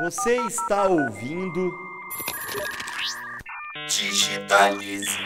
Você está ouvindo Digitalize.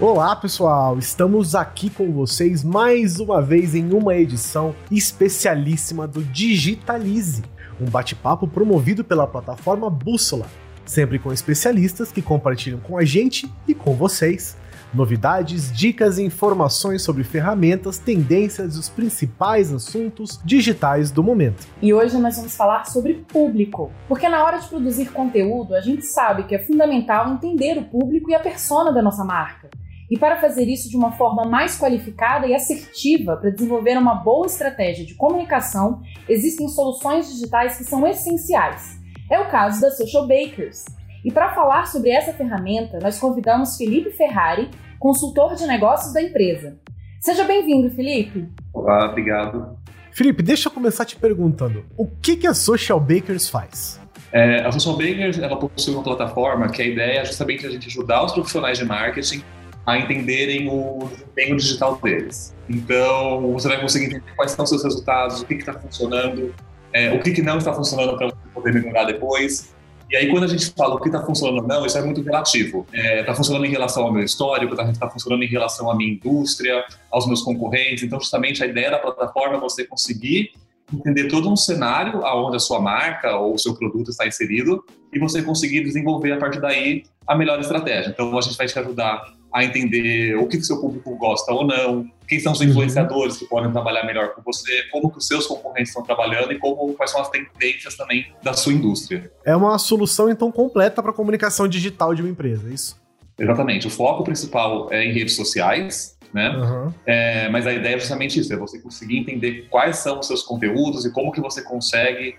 Olá pessoal, estamos aqui com vocês mais uma vez em uma edição especialíssima do Digitalize, um bate-papo promovido pela plataforma Bússola, sempre com especialistas que compartilham com a gente e com vocês novidades, dicas e informações sobre ferramentas, tendências e os principais assuntos digitais do momento. E hoje nós vamos falar sobre público, porque na hora de produzir conteúdo, a gente sabe que é fundamental entender o público e a persona da nossa marca. E para fazer isso de uma forma mais qualificada e assertiva para desenvolver uma boa estratégia de comunicação, existem soluções digitais que são essenciais. É o caso da Social Bakers. E para falar sobre essa ferramenta, nós convidamos Felipe Ferrari, consultor de negócios da empresa. Seja bem-vindo, Felipe. Olá, obrigado. Felipe, deixa eu começar te perguntando: o que, que a Social Bakers faz? É, a Social Bakers ela possui uma plataforma que a ideia é justamente a gente ajudar os profissionais de marketing a entenderem o desempenho digital deles. Então, você vai conseguir entender quais são os seus resultados, o que está funcionando, é, o que, que, não está funcionando para você poder melhorar depois. E aí, quando a gente fala o que está funcionando ou não, isso é muito relativo. Está é, tá funcionando em relação ao meu histórico, está tá funcionando em relação à minha indústria, aos meus concorrentes. Então, justamente, a ideia da plataforma é você conseguir entender todo um cenário aonde a sua marca ou o seu produto está inserido e você conseguir desenvolver a partir daí a melhor estratégia. Então, a gente vai te ajudar a entender o que o seu público gosta ou não, quem são os uhum. influenciadores que podem trabalhar melhor com você, como que os seus concorrentes estão trabalhando e como quais são as tendências também da sua indústria. É uma solução então completa para a comunicação digital de uma empresa, é isso? Exatamente. O foco principal é em redes sociais, né? Uhum. É, mas a ideia é justamente isso, é você conseguir entender quais são os seus conteúdos e como que você consegue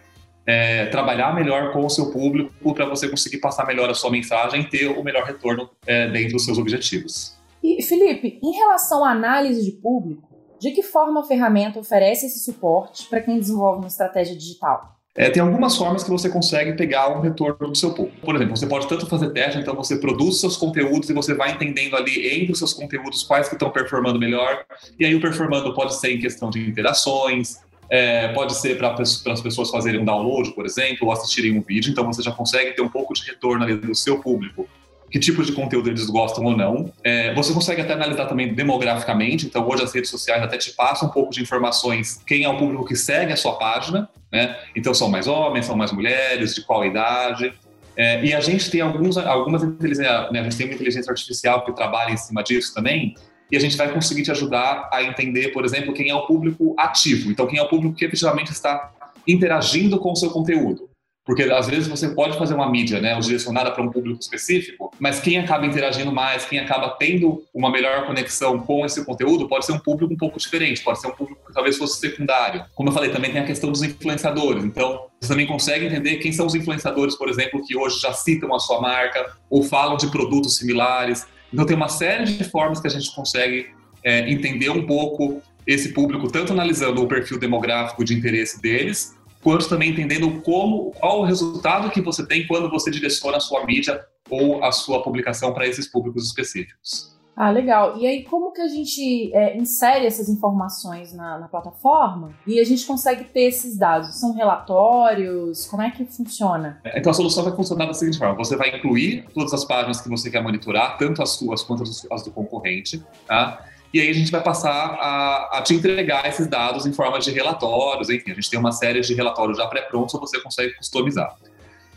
é, trabalhar melhor com o seu público para você conseguir passar melhor a sua mensagem e ter o melhor retorno é, dentro dos seus objetivos. E, Felipe, em relação à análise de público, de que forma a ferramenta oferece esse suporte para quem desenvolve uma estratégia digital? É, tem algumas formas que você consegue pegar um retorno do seu público. Por exemplo, você pode tanto fazer teste, então você produz seus conteúdos e você vai entendendo ali entre os seus conteúdos quais que estão performando melhor. E aí o performando pode ser em questão de interações, é, pode ser para as pessoas fazerem um download, por exemplo, ou assistirem um vídeo, então você já consegue ter um pouco de retorno ali do seu público. Que tipo de conteúdo eles gostam ou não. É, você consegue até analisar também demograficamente, então hoje as redes sociais até te passam um pouco de informações quem é o público que segue a sua página, né? Então são mais homens, são mais mulheres, de qual idade. É, e a gente tem alguns, algumas inteligências, né? a gente tem uma inteligência artificial que trabalha em cima disso também, e a gente vai conseguir te ajudar a entender, por exemplo, quem é o público ativo. Então, quem é o público que efetivamente está interagindo com o seu conteúdo. Porque às vezes você pode fazer uma mídia, né, direcionada para um público específico, mas quem acaba interagindo mais, quem acaba tendo uma melhor conexão com esse conteúdo, pode ser um público um pouco diferente, pode ser um público que talvez fosse secundário. Como eu falei, também tem a questão dos influenciadores. Então, você também consegue entender quem são os influenciadores, por exemplo, que hoje já citam a sua marca ou falam de produtos similares. Então, tem uma série de formas que a gente consegue é, entender um pouco esse público, tanto analisando o perfil demográfico de interesse deles, quanto também entendendo como, qual o resultado que você tem quando você direciona a sua mídia ou a sua publicação para esses públicos específicos. Ah, legal. E aí, como que a gente é, insere essas informações na, na, plataforma e a gente consegue ter esses dados? São relatórios? Como é que funciona? Então, a solução vai funcionar da seguinte forma: você vai incluir todas as páginas que você quer monitorar, tanto as suas quanto as do concorrente, tá? E aí a gente vai passar a, a, te entregar esses dados em forma de relatórios, enfim, a gente tem uma série de relatórios já pré-prontos, você consegue customizar.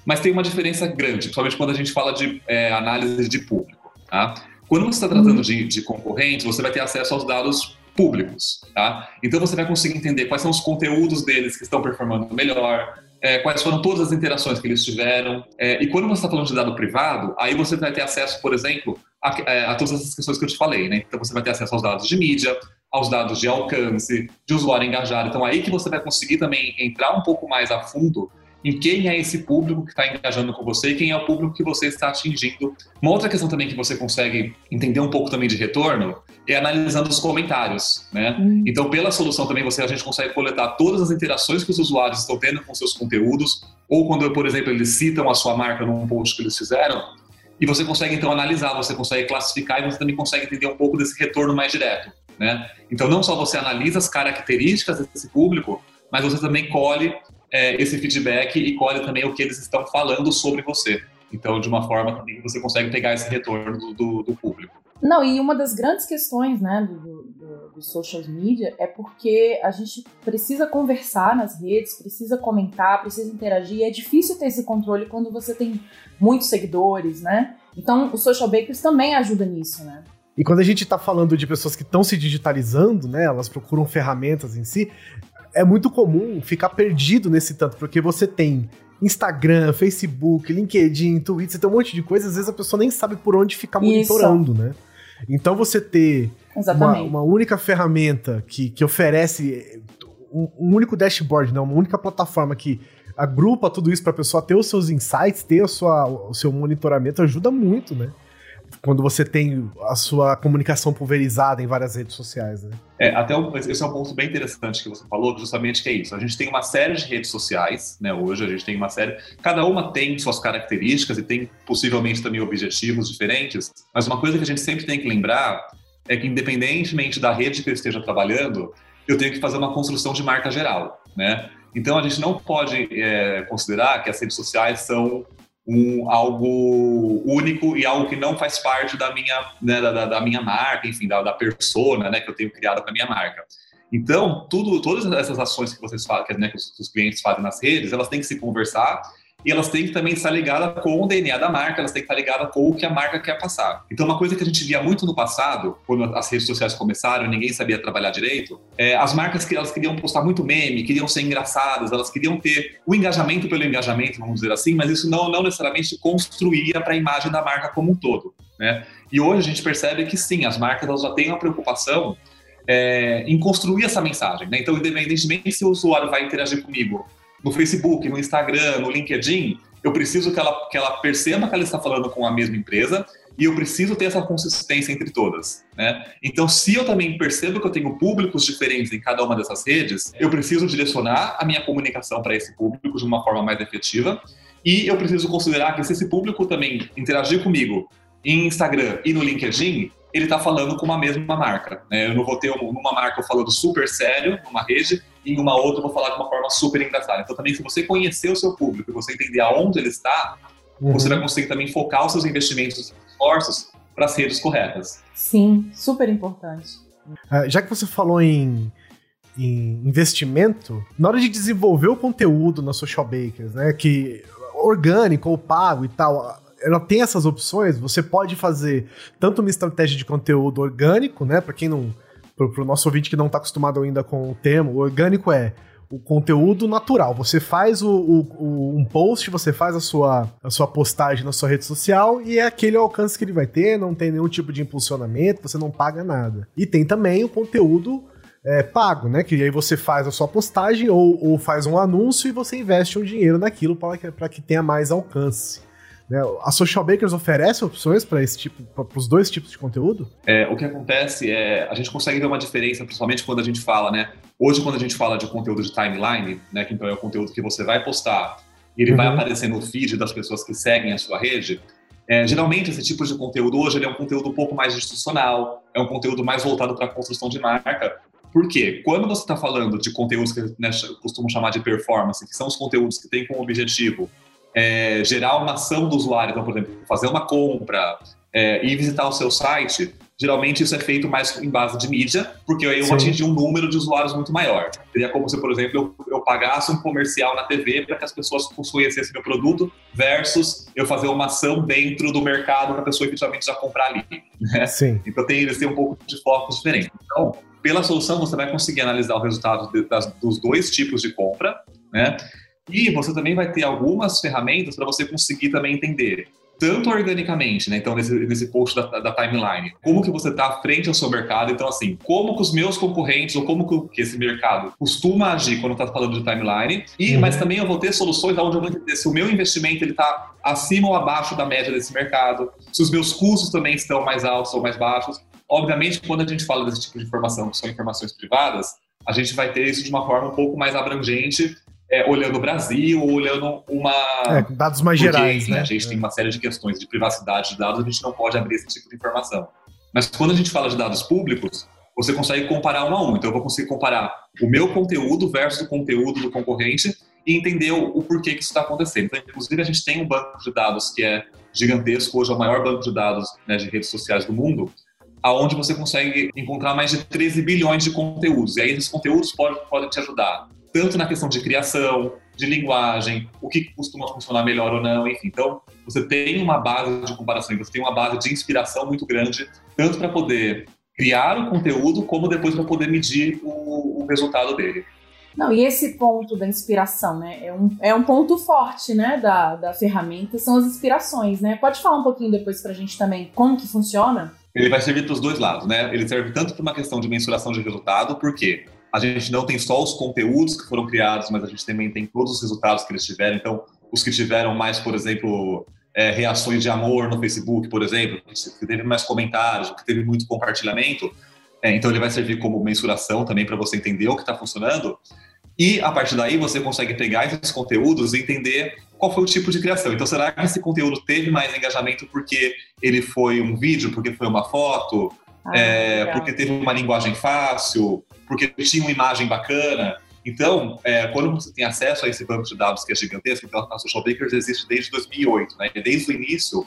Mas tem uma diferença grande, principalmente quando a gente fala de é, análise de público, tá? Quando você está tratando uhum. de, de concorrentes, você vai ter acesso aos dados públicos, tá? Então você vai conseguir entender quais são os conteúdos deles que estão performando melhor, é, quais foram todas as interações que eles tiveram. É, e quando você está falando de dado privado, aí você vai ter acesso, por exemplo, a, é, a, todas essas questões que eu te falei, né? Então você vai ter acesso aos dados de mídia, aos dados de alcance, de usuário engajado. Então aí que você vai conseguir também entrar um pouco mais a fundo em quem é esse público que está engajando com você e quem é o público que você está atingindo. Uma outra questão também que você consegue entender um pouco também de retorno é analisando os comentários, né? Hum. Então, pela solução também você a gente consegue coletar todas as interações que os usuários estão tendo com seus conteúdos, ou quando, por exemplo, eles citam a sua marca num post que eles fizeram, e você consegue então analisar, você consegue classificar e você também consegue entender um pouco desse retorno mais direto. né? Então, não só você analisa as características desse público, mas você também colhe é, esse feedback e colhe também o que eles estão falando sobre você. Então, de uma forma também você consegue pegar esse retorno do, do, do público. Não, e uma das grandes questões né, do, do, do, social media é porque a gente precisa conversar nas redes, precisa comentar, precisa interagir. E é difícil ter esse controle quando você tem muitos seguidores, né? Então, o Social Bakers também ajuda nisso, né? E quando a gente está falando de pessoas que estão se digitalizando, né, elas procuram ferramentas em si, é muito comum ficar perdido nesse tanto, porque você tem Instagram, Facebook, LinkedIn, Twitter, você tem um monte de coisa, às vezes a pessoa nem sabe por onde ficar monitorando, Isso. né? Então você ter uma, uma, única ferramenta que, que oferece um, um, único dashboard, né? uma única plataforma que agrupa tudo isso para a pessoa ter os seus insights, ter a sua, o seu monitoramento, ajuda muito, né? Quando você tem a sua comunicação pulverizada em várias redes sociais, né? É, até um, esse é um ponto bem interessante que você falou, justamente que é isso. A gente tem uma série de redes sociais, né? Hoje a gente tem uma série, cada uma tem suas características e tem possivelmente também objetivos diferentes, mas uma coisa que a gente sempre tem que lembrar é que independentemente da rede que eu esteja trabalhando, eu tenho que fazer uma construção de marca geral, né? Então a gente não pode é, considerar que as redes sociais são um, algo único e algo que não faz parte da minha, né, da, da, minha marca, enfim, da, da persona né, que eu tenho criado com a minha marca. Então, tudo, todas essas ações que vocês fazem, né, que os, os clientes fazem nas redes, elas têm que se conversar e elas têm que também estar ligadas com o DNA da marca, elas têm que estar ligadas com o que a marca quer passar. Então, uma coisa que a gente via muito no passado, quando as redes sociais começaram ninguém sabia trabalhar direito, é, as marcas que elas queriam postar muito meme, queriam ser engraçadas, elas queriam ter o engajamento pelo engajamento, vamos dizer assim, mas isso não, não necessariamente construía para a imagem da marca como um todo. Né? E hoje a gente percebe que sim, as marcas elas já têm uma preocupação é, em construir essa mensagem. Né? Então, independentemente se o usuário vai interagir comigo no Facebook, no Instagram, no LinkedIn, eu preciso que ela, que ela perceba que ela está falando com a mesma empresa e eu preciso ter essa consistência entre todas. Né? Então, se eu também percebo que eu tenho públicos diferentes em cada uma dessas redes, eu preciso direcionar a minha comunicação para esse público de uma forma mais efetiva e eu preciso considerar que se esse público também interagir comigo em Instagram e no LinkedIn, ele está falando com uma mesma marca. Né? Eu não vou ter uma marca falando super sério numa rede em uma outra eu vou falar de uma forma super engraçada. Então também se você conhecer o seu público e você entender aonde ele está, uhum. você vai conseguir também focar os seus investimentos, os seus esforços para as redes corretas. Sim, super importante. Uh, já que você falou em, em investimento, na hora de desenvolver o conteúdo na Social Bakers, né, que orgânico ou pago e tal, ela tem essas opções. Você pode fazer tanto uma estratégia de conteúdo orgânico, né? Para quem não. Para o nosso ouvinte que não está acostumado ainda com o termo, o orgânico é o conteúdo natural. Você faz o, o, o, um post, você faz a sua, a sua postagem na sua rede social e é aquele alcance que ele vai ter, não tem nenhum tipo de impulsionamento, você não paga nada. E tem também o conteúdo é, pago, né? Que aí você faz a sua postagem ou, ou faz um anúncio e você investe um dinheiro naquilo para que, que tenha mais alcance. Né? A Social Bakers oferece opções para esse tipo, para os dois tipos de conteúdo? É, o que acontece é a gente consegue ver uma diferença, principalmente quando a gente fala, né? Hoje, quando a gente fala de conteúdo de timeline, né? Que então é o conteúdo que você vai postar e ele uhum. vai aparecer no feed das pessoas que seguem a sua rede. É, geralmente esse tipo de conteúdo hoje é um conteúdo um pouco mais institucional, é um conteúdo mais voltado para a construção de marca. Por quê? Quando você está falando de conteúdos que né, costumam chamar de performance, que são os conteúdos que têm como objetivo é, gerar uma ação do usuário, então, por exemplo, fazer uma compra é, e visitar o seu site, geralmente isso é feito mais em base de mídia, porque aí eu vou atingir um número de usuários muito maior. Seria como se, por exemplo, eu, eu pagasse um comercial na TV para que as pessoas conhecessem meu produto, versus eu fazer uma ação dentro do mercado para a pessoa efetivamente já comprar ali. Né? Sim. Então tem, eles têm um pouco de focos diferentes. Então, pela solução, você vai conseguir analisar o resultado de, das, dos dois tipos de compra, né? E você também vai ter algumas ferramentas para você conseguir também entender tanto organicamente, né? Então, nesse, nesse post da, da timeline, como que você está frente ao seu mercado. Então, assim, como que os meus concorrentes ou como que, que esse mercado costuma agir quando está falando de timeline. E, uhum. Mas também eu vou ter soluções onde eu vou entender se o meu investimento está acima ou abaixo da média desse mercado, se os meus custos também estão mais altos ou mais baixos. Obviamente, quando a gente fala desse tipo de informação, que são informações privadas, a gente vai ter isso de uma forma um pouco mais abrangente é, olhando o Brasil, olhando uma. É, dados mais Porque, gerais. Enfim, né? A gente tem uma série de questões de privacidade de dados, a gente não pode abrir esse tipo de informação. Mas quando a gente fala de dados públicos, você consegue comparar um a um. Então, eu vou conseguir comparar o meu conteúdo versus o conteúdo do concorrente e entender o, o porquê que isso está acontecendo. Então, inclusive, a gente tem um banco de dados que é gigantesco, hoje é o maior banco de dados né, de redes sociais do mundo, aonde você consegue encontrar mais de 13 bilhões de conteúdos. E aí, esses conteúdos podem, podem te ajudar tanto na questão de criação, de linguagem, o que costuma funcionar melhor ou não, enfim. Então, você tem uma base de comparação, você tem uma base de inspiração muito grande, tanto para poder criar o conteúdo, como depois para poder medir o, o, resultado dele. Não, e esse ponto da inspiração, né? É um, é um ponto forte, né, da, da ferramenta, são as inspirações, né? Pode falar um pouquinho depois para a gente também como que funciona? Ele vai servir para os dois lados, né? Ele serve tanto para uma questão de mensuração de resultado, porque a gente não tem só os conteúdos que foram criados, mas a gente também tem todos os resultados que eles tiveram. Então, os que tiveram mais, por exemplo, é, reações de amor no Facebook, por exemplo, que teve mais comentários, que teve muito compartilhamento. É, então, ele vai servir como mensuração também para você entender o que está funcionando. E a partir daí você consegue pegar esses conteúdos e entender qual foi o tipo de criação. Então, será que esse conteúdo teve mais engajamento porque ele foi um vídeo, porque foi uma foto, ah, é, porque teve uma linguagem fácil, porque tinha uma imagem bacana? Então, é, quando você tem acesso a esse banco de dados que é gigantesco, então a Social Bakers existe desde 2008, né? Desde o início,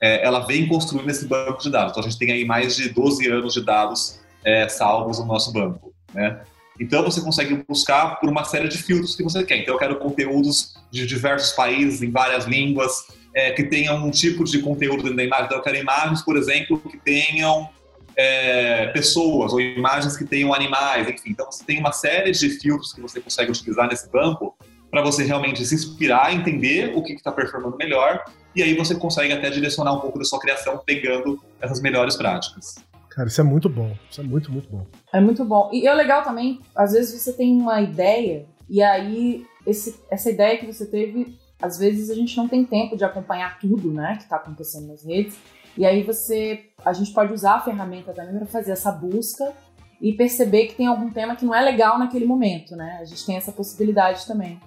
é, ela vem construindo esse banco de dados. Então, a gente tem aí mais de 12 anos de dados é, salvos no nosso banco, né? Então, você consegue buscar por uma série de filtros que você quer. Então, eu quero conteúdos de diversos países, em várias línguas, é, que tenham um tipo de conteúdo dentro da imagem. Então, eu quero imagens, por exemplo, que tenham é, pessoas ou imagens que tenham animais, enfim. Então você tem uma série de filtros que você consegue utilizar nesse banco para você realmente se inspirar, entender o que está performando melhor e aí você consegue até direcionar um pouco da sua criação pegando essas melhores práticas. Cara, isso é muito bom. Isso é muito, muito bom. É muito bom. E é legal também, às vezes você tem uma ideia e aí esse, essa ideia que você teve, às vezes a gente não tem tempo de acompanhar tudo, né, que está acontecendo nas redes. E aí você, a gente pode usar a ferramenta também para fazer essa busca e perceber que tem algum tema que não é legal naquele momento, né? A gente tem essa possibilidade também.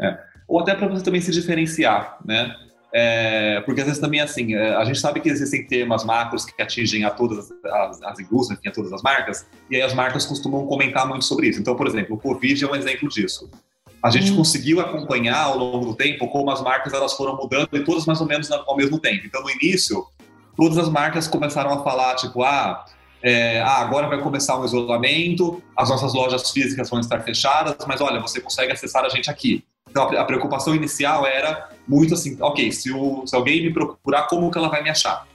É. Ou até para você também se diferenciar, né? É, porque às vezes também assim, é, a gente sabe que existem temas macros que atingem a todas as, as indústrias, enfim, a todas as marcas, e aí as marcas costumam comentar muito sobre isso. Então, por exemplo, o Covid é um exemplo disso. A gente hum. conseguiu acompanhar ao longo do tempo como as marcas elas foram mudando e todas mais ou menos ao mesmo tempo. Então, no início, todas as marcas começaram a falar, tipo, ah, é, ah, agora vai começar um isolamento, as nossas lojas físicas vão estar fechadas, mas olha, você consegue acessar a gente aqui. Então a preocupação inicial era muito assim, ok, se, o, se alguém me procurar, como que ela vai me achar?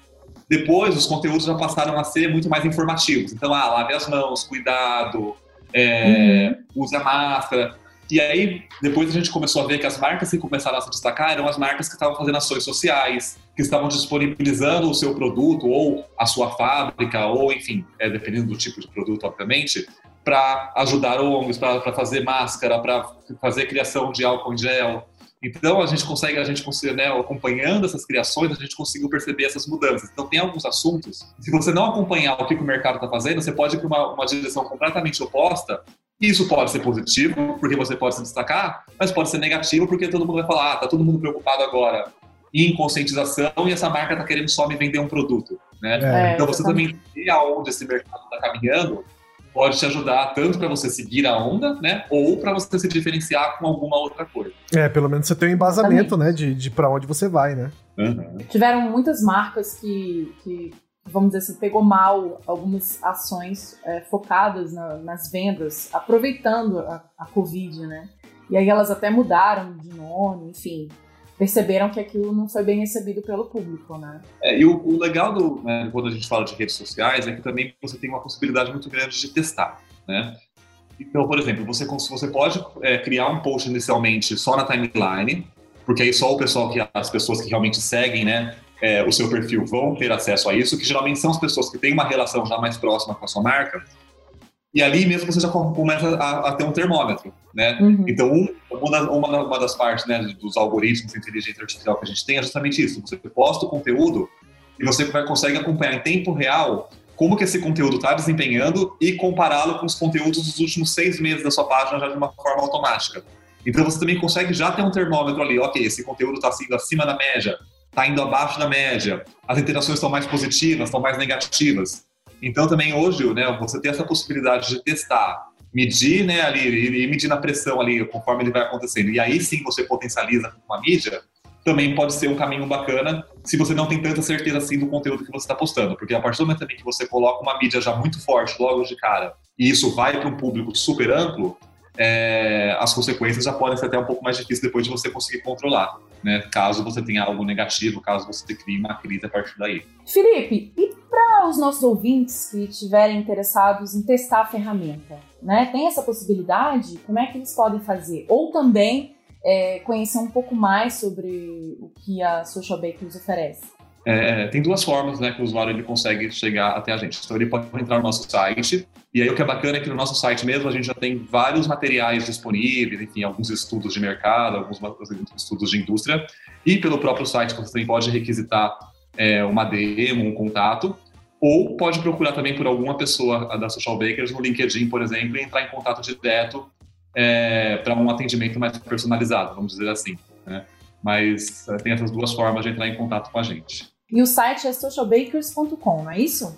Depois os conteúdos já passaram a ser muito mais informativos. Então, ah, lave as mãos, cuidado, é, uhum. use a máscara. E aí, depois a gente começou a ver que as marcas que começaram a se destacar eram as marcas que estavam fazendo ações sociais, que estavam disponibilizando o seu produto ou a sua fábrica, ou enfim, é, dependendo do tipo de produto, obviamente, para ajudar ONGs, para fazer máscara, para fazer criação de álcool em gel. Então a gente consegue, a gente consegue, né, acompanhando essas criações, a gente conseguiu perceber essas mudanças. Então tem alguns assuntos, se você não acompanhar o que, o mercado está fazendo, você pode ir para uma, uma direção completamente oposta isso pode ser positivo, porque você pode se destacar, mas pode ser negativo, porque todo mundo vai falar, ah, tá todo mundo preocupado agora em conscientização e essa marca tá querendo só me vender um produto, né? É, então você também ver aonde esse mercado está caminhando pode te ajudar tanto para você seguir a onda, né? Ou para você se diferenciar com alguma outra coisa. É, pelo menos você tem um embasamento, né? De, de para onde você vai, né? Uhum. Tiveram muitas marcas que, que vamos dizer assim, pegou mal algumas ações é, focadas na, nas vendas, aproveitando a, a Covid, né? E aí elas até mudaram de nome, enfim, perceberam que aquilo não foi bem recebido pelo público, né? É, e o, o legal do, né, quando a gente fala de redes sociais é que também você tem uma possibilidade muito grande de testar, né? Então, por exemplo, você, você pode é, criar um post inicialmente só na timeline, porque aí só o pessoal que as pessoas que realmente seguem, né, é, o seu perfil vão ter acesso a isso, que geralmente são as pessoas que têm uma relação já mais próxima com a sua marca. E ali mesmo você já começa a, a ter um termômetro, né? Uhum. Então, um, uma, uma, das partes né, dos algoritmos de inteligência artificial que a gente tem é justamente isso. Você posta o conteúdo e você vai, consegue acompanhar em tempo real como que esse conteúdo está desempenhando e compará-lo com os conteúdos dos últimos seis meses da sua página já de uma forma automática. Então você também consegue já ter um termômetro ali, ok, esse conteúdo está sendo acima da média, está indo abaixo da média, as interações estão mais positivas, estão mais negativas. Então também hoje, né, você tem essa possibilidade de testar, medir, né, ali e medir na pressão ali conforme ele vai acontecendo. E aí sim você potencializa com uma mídia. Também pode ser um caminho bacana se você não tem tanta certeza assim do conteúdo que você está postando, porque a partir do momento também que você coloca uma mídia já muito forte logo de cara e isso vai para um público super amplo, é, as consequências já podem ser até um pouco mais difíceis depois de você conseguir controlar, né? Caso você tenha algo negativo, caso você crie uma crise a partir daí. Felipe, e para os nossos ouvintes que estiverem interessados em testar a ferramenta, né? Tem essa possibilidade? Como é que eles podem fazer? Ou também é, conhecer um pouco mais sobre o que a Social Bakers oferece? É, tem duas formas né, que o usuário ele consegue chegar até a gente. Então, ele pode entrar no nosso site, e aí o que é bacana é que no nosso site mesmo a gente já tem vários materiais disponíveis, enfim, alguns estudos de mercado, alguns estudos de indústria, e pelo próprio site você também pode requisitar é, uma demo, um contato, ou pode procurar também por alguma pessoa da Social Bakers no LinkedIn, por exemplo, e entrar em contato direto é, para um atendimento mais personalizado, vamos dizer assim. Né? Mas é, tem essas duas formas de entrar em contato com a gente. E o site é socialbakers.com, não é isso?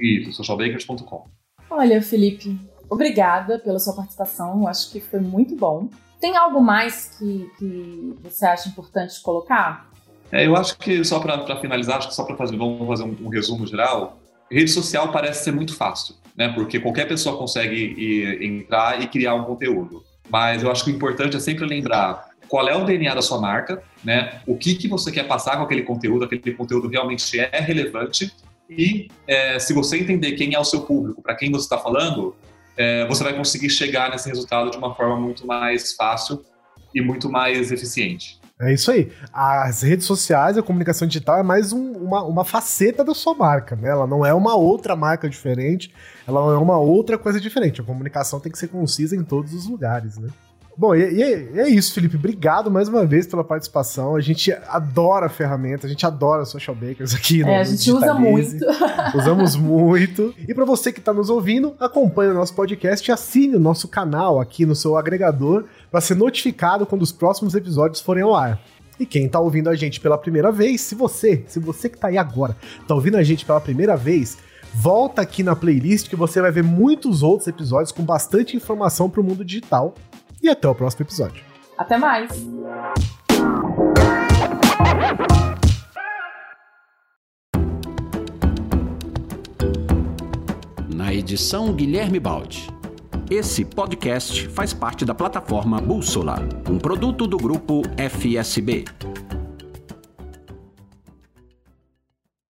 Isso, socialbakers.com. Olha, Felipe, obrigada pela sua participação. Eu acho que foi muito bom. Tem algo mais que, que você acha importante colocar? É, eu acho que só para finalizar, acho que só para fazer, vamos fazer um, um, resumo geral. Rede social parece ser muito fácil, né? Porque qualquer pessoa consegue ir, entrar e criar um conteúdo. Mas eu acho que o importante é sempre lembrar qual é o DNA da sua marca, né? O que, que você quer passar com aquele conteúdo, aquele conteúdo realmente é relevante e é, se você entender quem é o seu público, para quem você está falando, é, você vai conseguir chegar nesse resultado de uma forma muito mais fácil e muito mais eficiente. É isso aí. As redes sociais, a comunicação digital é mais um, uma, uma faceta da sua marca, né? Ela não é uma outra marca diferente, ela não é uma outra coisa diferente. A comunicação tem que ser concisa em todos os lugares, né? Bom, e, e, é isso, Felipe. Obrigado mais uma vez pela participação. A gente adora a ferramenta, a gente adora social bakers aqui. No, é, a gente usa muito. Usamos muito. E para você que está nos ouvindo, acompanhe o nosso podcast e assine o nosso canal aqui no seu agregador para ser notificado quando os próximos episódios forem ao ar. E quem está ouvindo a gente pela primeira vez, se você, se você que está aí agora, está ouvindo a gente pela primeira vez, volta aqui na playlist que você vai ver muitos outros episódios com bastante informação para o mundo digital e até o próximo episódio. Até mais! Na edição Guilherme Baldi. Esse podcast faz parte da plataforma Bússola, um produto do grupo FSB.